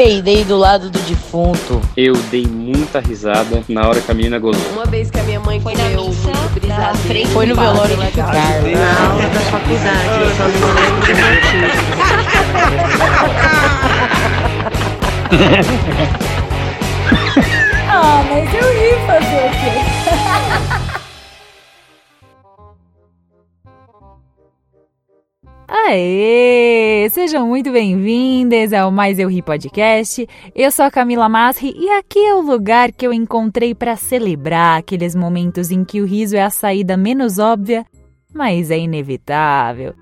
peidei do lado do defunto. Eu dei muita risada na hora que a menina gozou. Uma vez que a minha mãe Foi na missa, na frente Foi no velório de Carlos. Na aula da faculdade, eu só não lembro do motivo. Ah, mas eu ri fazer o quê? Aê! Sejam muito bem-vindas ao Mais Eu Ri Podcast. Eu sou a Camila Masri e aqui é o lugar que eu encontrei para celebrar aqueles momentos em que o riso é a saída menos óbvia, mas é inevitável.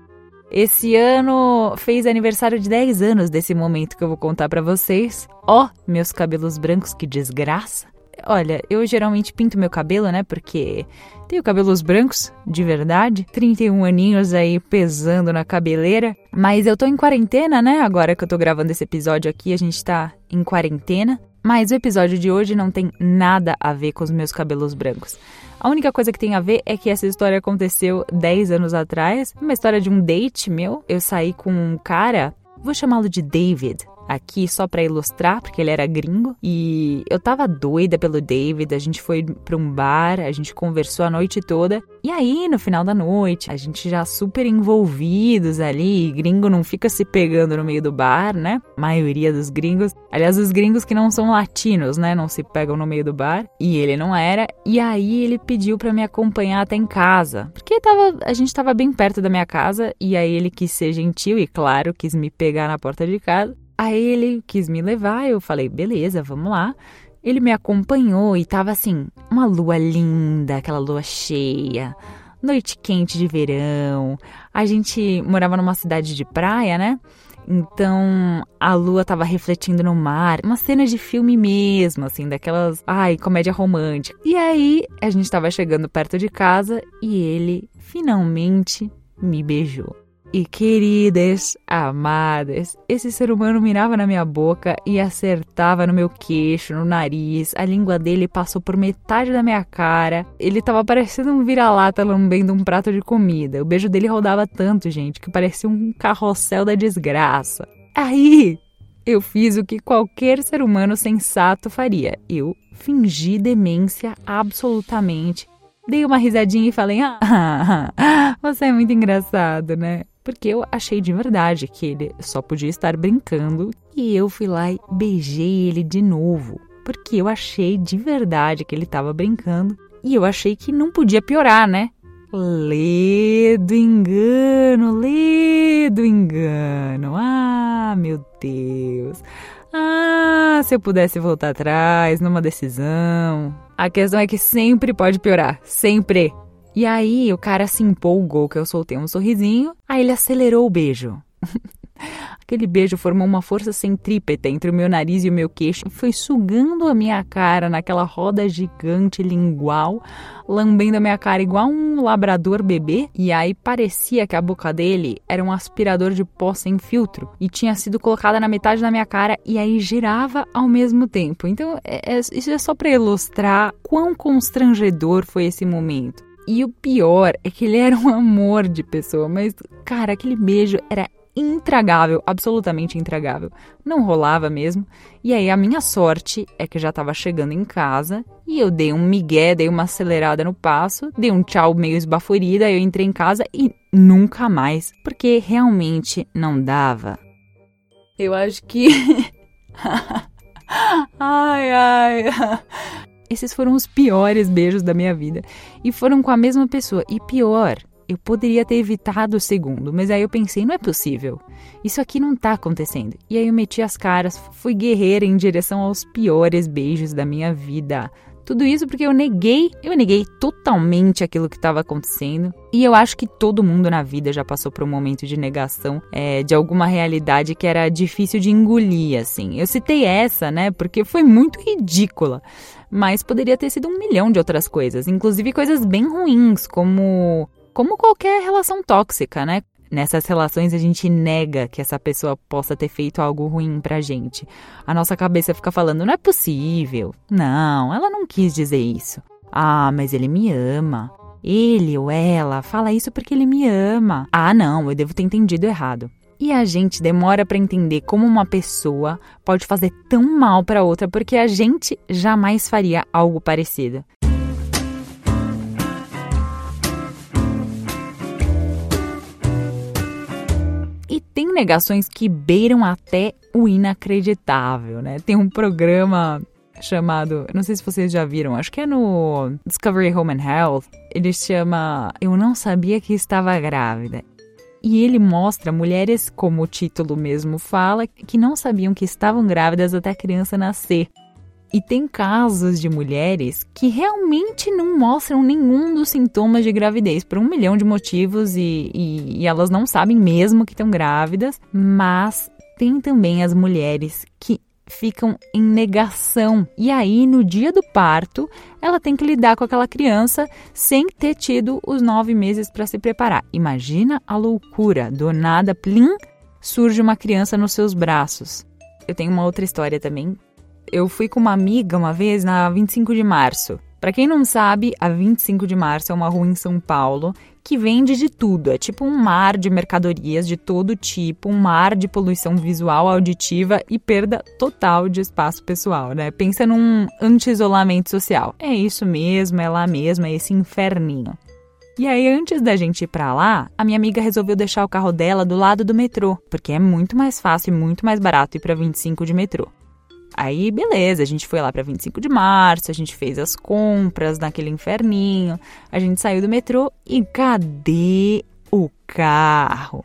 Esse ano fez aniversário de 10 anos desse momento que eu vou contar pra vocês. Ó, meus cabelos brancos, que desgraça. Olha, eu geralmente pinto meu cabelo, né? Porque tenho cabelos brancos, de verdade. 31 aninhos aí pesando na cabeleira. Mas eu tô em quarentena, né? Agora que eu tô gravando esse episódio aqui, a gente tá em quarentena. Mas o episódio de hoje não tem nada a ver com os meus cabelos brancos. A única coisa que tem a ver é que essa história aconteceu 10 anos atrás. Uma história de um date meu. Eu saí com um cara, vou chamá-lo de David. Aqui só pra ilustrar, porque ele era gringo. E eu tava doida pelo David. A gente foi pra um bar, a gente conversou a noite toda. E aí, no final da noite, a gente já super envolvidos ali. Gringo não fica se pegando no meio do bar, né? A maioria dos gringos. Aliás, os gringos que não são latinos, né? Não se pegam no meio do bar. E ele não era. E aí ele pediu pra me acompanhar até em casa. Porque tava, a gente tava bem perto da minha casa. E aí ele quis ser gentil e, claro, quis me pegar na porta de casa. Aí ele quis me levar, eu falei, beleza, vamos lá. Ele me acompanhou e tava assim, uma lua linda, aquela lua cheia, noite quente de verão. A gente morava numa cidade de praia, né? Então a lua tava refletindo no mar, uma cena de filme mesmo, assim, daquelas, ai, comédia romântica. E aí a gente tava chegando perto de casa e ele finalmente me beijou. E queridas, amadas, esse ser humano mirava na minha boca e acertava no meu queixo, no nariz. A língua dele passou por metade da minha cara. Ele tava parecendo um vira-lata lambendo um prato de comida. O beijo dele rodava tanto, gente, que parecia um carrossel da desgraça. Aí, eu fiz o que qualquer ser humano sensato faria. Eu fingi demência absolutamente. Dei uma risadinha e falei: Ah, você é muito engraçado, né? Porque eu achei de verdade que ele só podia estar brincando. E eu fui lá e beijei ele de novo. Porque eu achei de verdade que ele estava brincando. E eu achei que não podia piorar, né? Ledo engano, ledo engano. Ah, meu Deus. Ah, se eu pudesse voltar atrás numa decisão. A questão é que sempre pode piorar. Sempre. E aí o cara se empolgou que eu soltei um sorrisinho, aí ele acelerou o beijo. Aquele beijo formou uma força centrípeta entre o meu nariz e o meu queixo e foi sugando a minha cara naquela roda gigante lingual, lambendo a minha cara igual um labrador bebê. E aí parecia que a boca dele era um aspirador de pó sem filtro e tinha sido colocada na metade da minha cara e aí girava ao mesmo tempo. Então, é, é, isso é só para ilustrar quão constrangedor foi esse momento. E o pior é que ele era um amor de pessoa, mas, cara, aquele beijo era intragável, absolutamente intragável. Não rolava mesmo. E aí a minha sorte é que já tava chegando em casa e eu dei um migué, dei uma acelerada no passo, dei um tchau meio esbaforida, eu entrei em casa e nunca mais, porque realmente não dava. Eu acho que ai ai esses foram os piores beijos da minha vida. E foram com a mesma pessoa. E pior, eu poderia ter evitado o segundo, mas aí eu pensei, não é possível. Isso aqui não tá acontecendo. E aí eu meti as caras, fui guerreira em direção aos piores beijos da minha vida. Tudo isso porque eu neguei, eu neguei totalmente aquilo que estava acontecendo. E eu acho que todo mundo na vida já passou por um momento de negação é, de alguma realidade que era difícil de engolir, assim. Eu citei essa, né, porque foi muito ridícula. Mas poderia ter sido um milhão de outras coisas, inclusive coisas bem ruins, como como qualquer relação tóxica, né? Nessas relações a gente nega que essa pessoa possa ter feito algo ruim pra gente. A nossa cabeça fica falando, não é possível. Não, ela não quis dizer isso. Ah, mas ele me ama. Ele ou ela fala isso porque ele me ama. Ah, não, eu devo ter entendido errado. E a gente demora para entender como uma pessoa pode fazer tão mal para outra porque a gente jamais faria algo parecido. Negações que beiram até o inacreditável, né? Tem um programa chamado, não sei se vocês já viram, acho que é no Discovery Home and Health. Ele chama Eu não sabia que estava grávida. E ele mostra mulheres, como o título mesmo fala, que não sabiam que estavam grávidas até a criança nascer. E tem casos de mulheres que realmente não mostram nenhum dos sintomas de gravidez por um milhão de motivos e, e, e elas não sabem mesmo que estão grávidas, mas tem também as mulheres que ficam em negação. E aí, no dia do parto, ela tem que lidar com aquela criança sem ter tido os nove meses para se preparar. Imagina a loucura! Do nada, plim, surge uma criança nos seus braços. Eu tenho uma outra história também. Eu fui com uma amiga uma vez na 25 de março. Para quem não sabe, a 25 de março é uma rua em São Paulo que vende de tudo. É tipo um mar de mercadorias de todo tipo, um mar de poluição visual, auditiva e perda total de espaço pessoal, né? Pensa num anti-isolamento social. É isso mesmo, é lá mesmo, é esse inferninho. E aí, antes da gente ir para lá, a minha amiga resolveu deixar o carro dela do lado do metrô, porque é muito mais fácil e muito mais barato ir para 25 de metrô. Aí, beleza, a gente foi lá para 25 de março, a gente fez as compras naquele inferninho, a gente saiu do metrô e cadê o carro?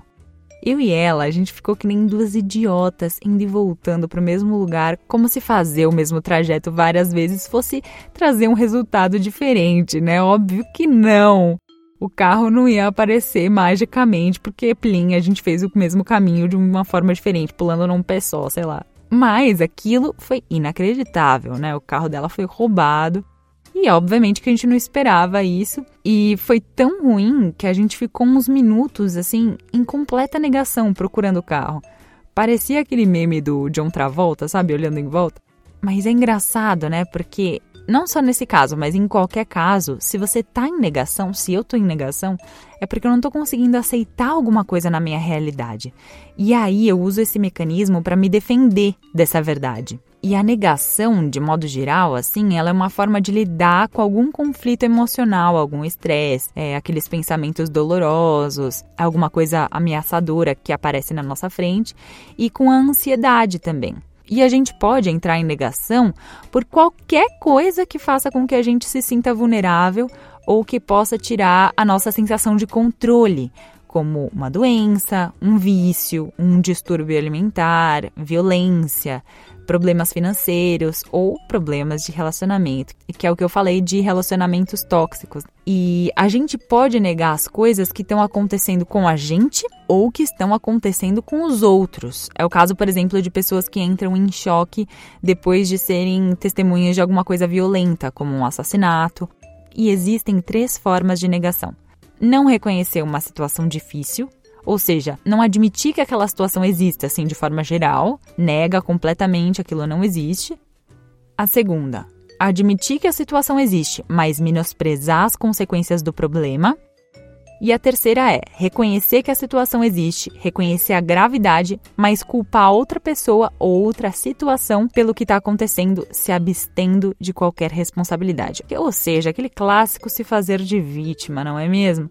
Eu e ela, a gente ficou que nem duas idiotas, indo e voltando para o mesmo lugar, como se fazer o mesmo trajeto várias vezes fosse trazer um resultado diferente, né? Óbvio que não. O carro não ia aparecer magicamente, porque, plim, a gente fez o mesmo caminho de uma forma diferente, pulando num pé só, sei lá. Mas aquilo foi inacreditável, né? O carro dela foi roubado. E obviamente que a gente não esperava isso. E foi tão ruim que a gente ficou uns minutos, assim, em completa negação procurando o carro. Parecia aquele meme do John Travolta, sabe? Olhando em volta. Mas é engraçado, né? Porque não só nesse caso, mas em qualquer caso, se você tá em negação, se eu tô em negação, é porque eu não tô conseguindo aceitar alguma coisa na minha realidade. E aí eu uso esse mecanismo para me defender dessa verdade. E a negação, de modo geral, assim, ela é uma forma de lidar com algum conflito emocional, algum estresse, é, aqueles pensamentos dolorosos, alguma coisa ameaçadora que aparece na nossa frente, e com a ansiedade também. E a gente pode entrar em negação por qualquer coisa que faça com que a gente se sinta vulnerável ou que possa tirar a nossa sensação de controle, como uma doença, um vício, um distúrbio alimentar, violência, problemas financeiros ou problemas de relacionamento, que é o que eu falei de relacionamentos tóxicos. E a gente pode negar as coisas que estão acontecendo com a gente ou que estão acontecendo com os outros. É o caso, por exemplo, de pessoas que entram em choque depois de serem testemunhas de alguma coisa violenta, como um assassinato. E existem três formas de negação: não reconhecer uma situação difícil, ou seja, não admitir que aquela situação exista assim de forma geral, nega completamente aquilo não existe. A segunda, admitir que a situação existe, mas menosprezar as consequências do problema. E a terceira é reconhecer que a situação existe, reconhecer a gravidade, mas culpar outra pessoa ou outra situação pelo que está acontecendo, se abstendo de qualquer responsabilidade. Ou seja, aquele clássico se fazer de vítima, não é mesmo?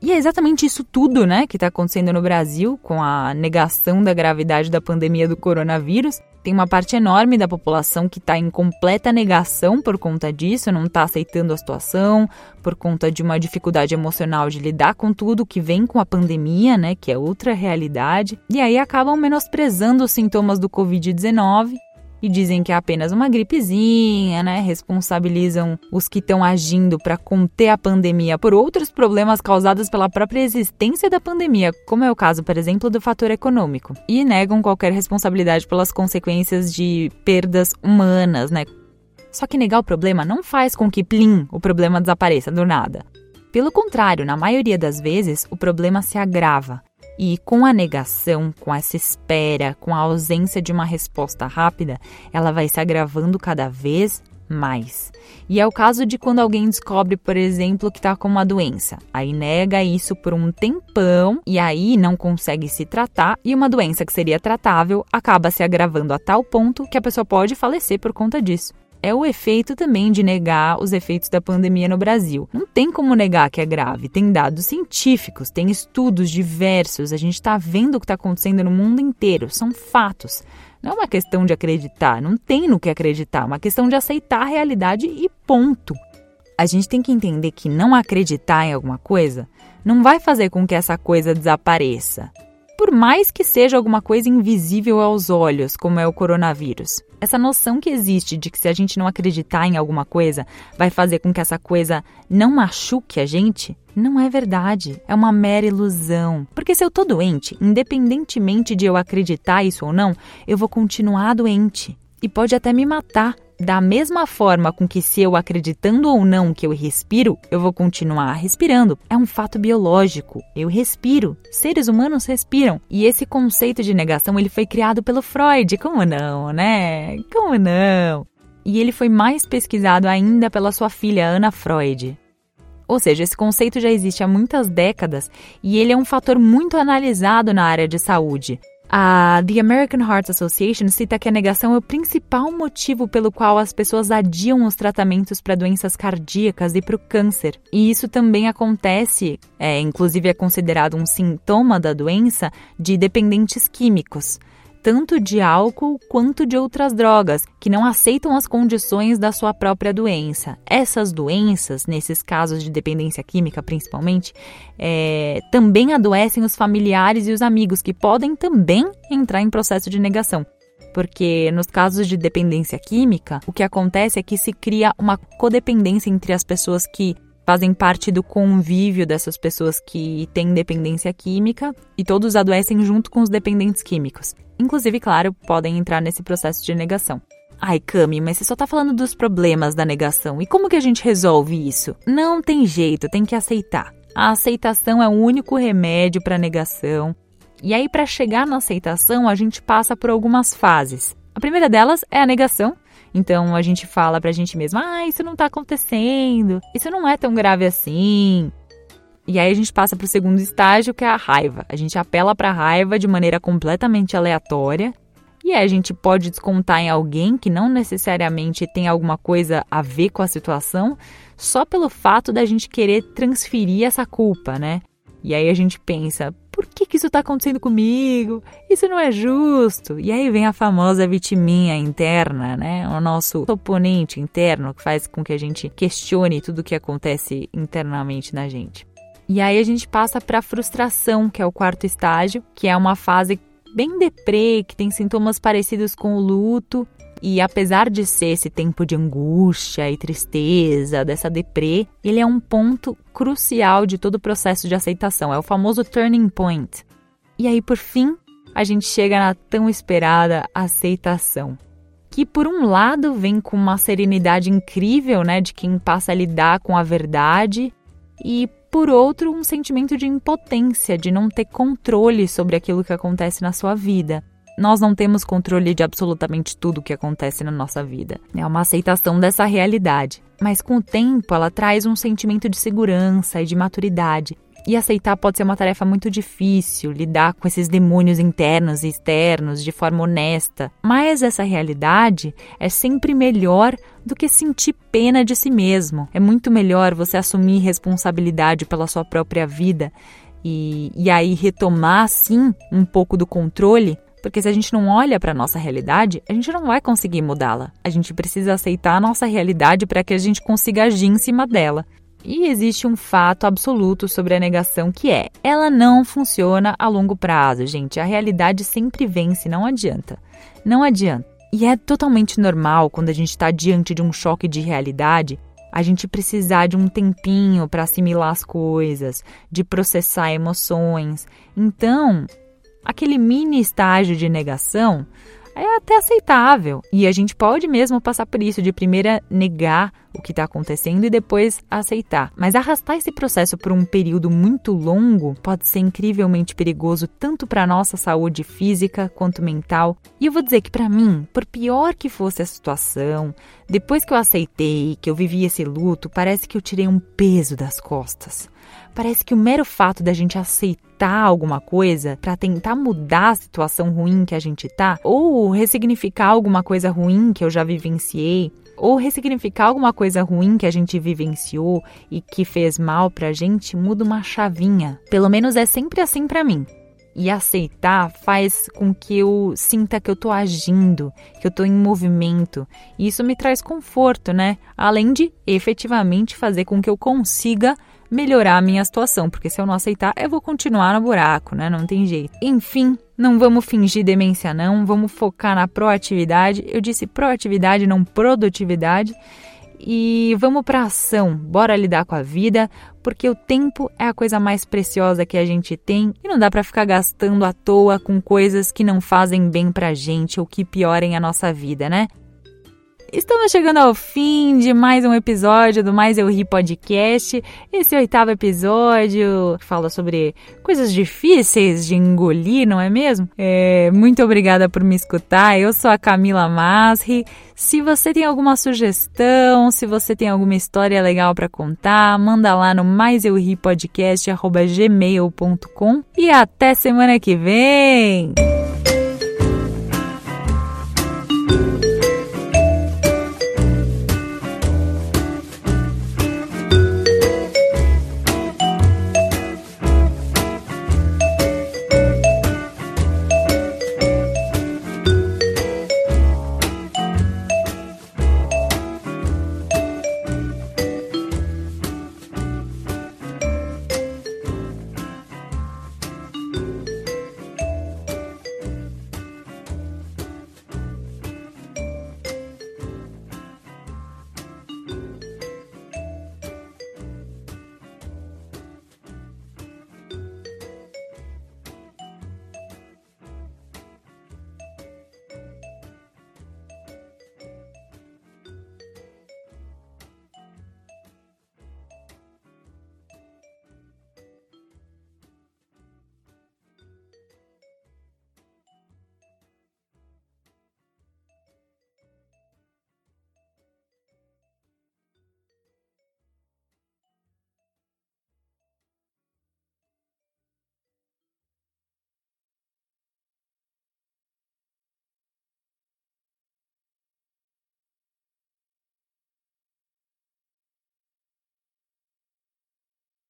E é exatamente isso tudo, né, que está acontecendo no Brasil com a negação da gravidade da pandemia do coronavírus. Tem uma parte enorme da população que está em completa negação por conta disso, não está aceitando a situação, por conta de uma dificuldade emocional de lidar com tudo que vem com a pandemia, né, que é outra realidade. E aí acabam menosprezando os sintomas do Covid-19 e dizem que é apenas uma gripezinha, né? Responsabilizam os que estão agindo para conter a pandemia por outros problemas causados pela própria existência da pandemia, como é o caso, por exemplo, do fator econômico, e negam qualquer responsabilidade pelas consequências de perdas humanas, né? Só que negar o problema não faz com que, plim, o problema desapareça do nada. Pelo contrário, na maioria das vezes, o problema se agrava. E com a negação, com essa espera, com a ausência de uma resposta rápida, ela vai se agravando cada vez mais. E é o caso de quando alguém descobre, por exemplo, que está com uma doença. Aí nega isso por um tempão e aí não consegue se tratar e uma doença que seria tratável acaba se agravando a tal ponto que a pessoa pode falecer por conta disso é o efeito também de negar os efeitos da pandemia no Brasil. Não tem como negar que é grave, tem dados científicos, tem estudos diversos, a gente está vendo o que está acontecendo no mundo inteiro, são fatos. Não é uma questão de acreditar, não tem no que acreditar, é uma questão de aceitar a realidade e ponto. A gente tem que entender que não acreditar em alguma coisa não vai fazer com que essa coisa desapareça por mais que seja alguma coisa invisível aos olhos, como é o coronavírus. Essa noção que existe de que se a gente não acreditar em alguma coisa, vai fazer com que essa coisa não machuque a gente, não é verdade. É uma mera ilusão. Porque se eu tô doente, independentemente de eu acreditar isso ou não, eu vou continuar doente. E pode até me matar, da mesma forma com que se eu acreditando ou não que eu respiro, eu vou continuar respirando. É um fato biológico. Eu respiro. Seres humanos respiram. E esse conceito de negação, ele foi criado pelo Freud. Como não, né? Como não? E ele foi mais pesquisado ainda pela sua filha Ana Freud. Ou seja, esse conceito já existe há muitas décadas e ele é um fator muito analisado na área de saúde. A The American Heart Association cita que a negação é o principal motivo pelo qual as pessoas adiam os tratamentos para doenças cardíacas e para o câncer. E isso também acontece, é, inclusive é considerado um sintoma da doença, de dependentes químicos tanto de álcool quanto de outras drogas, que não aceitam as condições da sua própria doença. Essas doenças, nesses casos de dependência química principalmente, é, também adoecem os familiares e os amigos, que podem também entrar em processo de negação. Porque nos casos de dependência química, o que acontece é que se cria uma codependência entre as pessoas que fazem parte do convívio dessas pessoas que têm dependência química e todos adoecem junto com os dependentes químicos. Inclusive, claro, podem entrar nesse processo de negação. Ai, Cami, mas você só tá falando dos problemas da negação. E como que a gente resolve isso? Não tem jeito, tem que aceitar. A aceitação é o único remédio para negação. E aí, para chegar na aceitação, a gente passa por algumas fases. A primeira delas é a negação, então a gente fala pra gente mesma: ah, isso não tá acontecendo, isso não é tão grave assim. E aí a gente passa pro segundo estágio, que é a raiva. A gente apela pra raiva de maneira completamente aleatória. E aí a gente pode descontar em alguém que não necessariamente tem alguma coisa a ver com a situação, só pelo fato da gente querer transferir essa culpa, né? E aí a gente pensa, por que, que isso está acontecendo comigo? Isso não é justo. E aí vem a famosa vitiminha interna, né? O nosso oponente interno que faz com que a gente questione tudo o que acontece internamente na gente. E aí a gente passa para a frustração, que é o quarto estágio, que é uma fase bem deprê, que tem sintomas parecidos com o luto, e apesar de ser esse tempo de angústia e tristeza, dessa deprê, ele é um ponto crucial de todo o processo de aceitação. É o famoso turning point. E aí, por fim, a gente chega na tão esperada aceitação. Que por um lado vem com uma serenidade incrível, né, de quem passa a lidar com a verdade, e por outro, um sentimento de impotência, de não ter controle sobre aquilo que acontece na sua vida nós não temos controle de absolutamente tudo o que acontece na nossa vida. É uma aceitação dessa realidade. Mas com o tempo, ela traz um sentimento de segurança e de maturidade. E aceitar pode ser uma tarefa muito difícil, lidar com esses demônios internos e externos de forma honesta. Mas essa realidade é sempre melhor do que sentir pena de si mesmo. É muito melhor você assumir responsabilidade pela sua própria vida e, e aí retomar, sim, um pouco do controle porque se a gente não olha para a nossa realidade, a gente não vai conseguir mudá-la. A gente precisa aceitar a nossa realidade para que a gente consiga agir em cima dela. E existe um fato absoluto sobre a negação que é: ela não funciona a longo prazo, gente. A realidade sempre vence, não adianta. Não adianta. E é totalmente normal quando a gente está diante de um choque de realidade a gente precisar de um tempinho para assimilar as coisas, de processar emoções. Então, aquele mini estágio de negação é até aceitável. E a gente pode mesmo passar por isso, de primeira negar o que está acontecendo e depois aceitar. Mas arrastar esse processo por um período muito longo pode ser incrivelmente perigoso tanto para nossa saúde física quanto mental. E eu vou dizer que para mim, por pior que fosse a situação, depois que eu aceitei, que eu vivi esse luto, parece que eu tirei um peso das costas. Parece que o mero fato da gente aceitar alguma coisa para tentar mudar a situação ruim que a gente tá, ou ressignificar alguma coisa ruim que eu já vivenciei, ou ressignificar alguma coisa ruim que a gente vivenciou e que fez mal pra gente, muda uma chavinha. Pelo menos é sempre assim para mim. E aceitar faz com que eu sinta que eu tô agindo, que eu tô em movimento. E isso me traz conforto, né? Além de efetivamente fazer com que eu consiga melhorar a minha situação, porque se eu não aceitar, eu vou continuar no buraco, né? Não tem jeito. Enfim, não vamos fingir demência não, vamos focar na proatividade. Eu disse proatividade, não produtividade. E vamos para ação, bora lidar com a vida, porque o tempo é a coisa mais preciosa que a gente tem e não dá para ficar gastando à toa com coisas que não fazem bem pra gente ou que piorem a nossa vida, né? Estamos chegando ao fim de mais um episódio do Mais Eu Ri Podcast. Esse oitavo episódio fala sobre coisas difíceis de engolir, não é mesmo? É, muito obrigada por me escutar. Eu sou a Camila Masri. Se você tem alguma sugestão, se você tem alguma história legal para contar, manda lá no maiseurripodcast@gmail.com e até semana que vem.